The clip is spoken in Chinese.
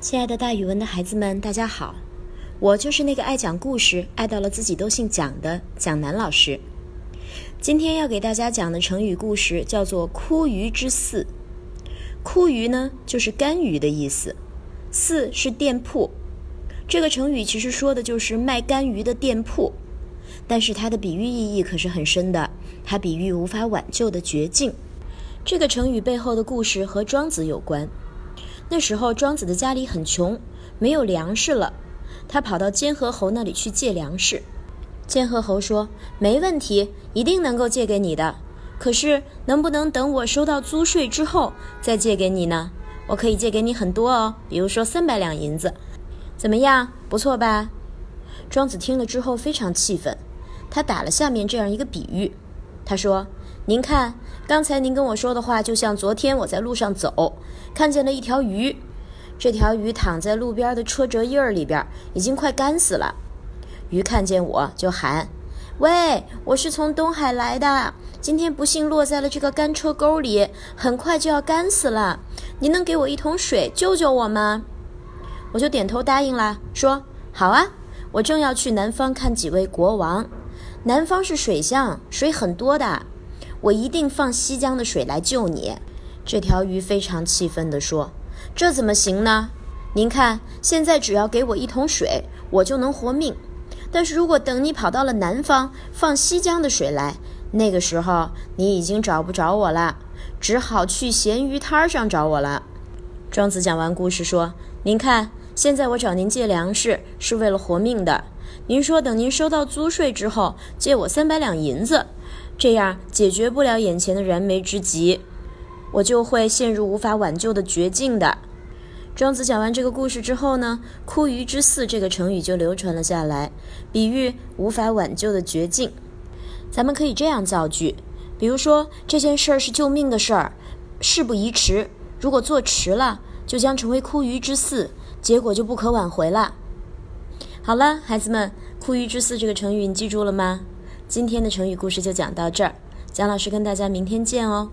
亲爱的，大语文的孩子们，大家好！我就是那个爱讲故事、爱到了自己都姓蒋的蒋楠老师。今天要给大家讲的成语故事叫做“枯鱼之肆”。枯鱼呢，就是干鱼的意思；肆是店铺。这个成语其实说的就是卖干鱼的店铺，但是它的比喻意义可是很深的。它比喻无法挽救的绝境。这个成语背后的故事和庄子有关。那时候，庄子的家里很穷，没有粮食了。他跑到监河侯那里去借粮食。监河侯说：“没问题，一定能够借给你的。可是，能不能等我收到租税之后再借给你呢？我可以借给你很多哦，比如说三百两银子，怎么样？不错吧？”庄子听了之后非常气愤，他打了下面这样一个比喻。他说。您看，刚才您跟我说的话，就像昨天我在路上走，看见了一条鱼，这条鱼躺在路边的车辙印儿里边，已经快干死了。鱼看见我就喊：“喂，我是从东海来的，今天不幸落在了这个干车沟里，很快就要干死了。您能给我一桶水救救我吗？”我就点头答应了，说：“好啊，我正要去南方看几位国王，南方是水乡，水很多的。”我一定放西江的水来救你。这条鱼非常气愤地说：“这怎么行呢？您看，现在只要给我一桶水，我就能活命。但是如果等你跑到了南方，放西江的水来，那个时候你已经找不着我了，只好去咸鱼摊上找我了。”庄子讲完故事说：“您看，现在我找您借粮食是为了活命的。您说等您收到租税之后，借我三百两银子。”这样解决不了眼前的燃眉之急，我就会陷入无法挽救的绝境的。庄子讲完这个故事之后呢，“枯鱼之肆”这个成语就流传了下来，比喻无法挽救的绝境。咱们可以这样造句，比如说这件事儿是救命的事儿，事不宜迟。如果做迟了，就将成为枯鱼之肆，结果就不可挽回了。好了，孩子们，“枯鱼之肆”这个成语你记住了吗？今天的成语故事就讲到这儿，蒋老师跟大家明天见哦。